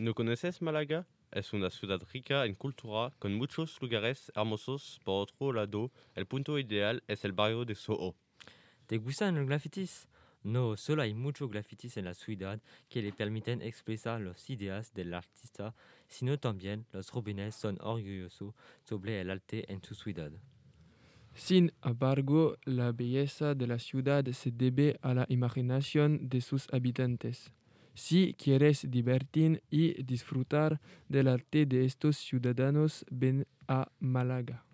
¿No conoces Málaga? Es una ciudad rica en cultura, con muchos lugares hermosos. Por otro lado, el punto ideal es el barrio de Soho. ¿Te gustan los grafitis? No, solo hay muchos grafitis en la ciudad que le permiten expresar las ideas del artista, sino también los jóvenes son orgullosos sobre el arte en su ciudad. Sin embargo, la belleza de la ciudad se debe a la imaginación de sus habitantes. Si quieres divertir y disfrutar del arte de estos ciudadanos, ven a Málaga.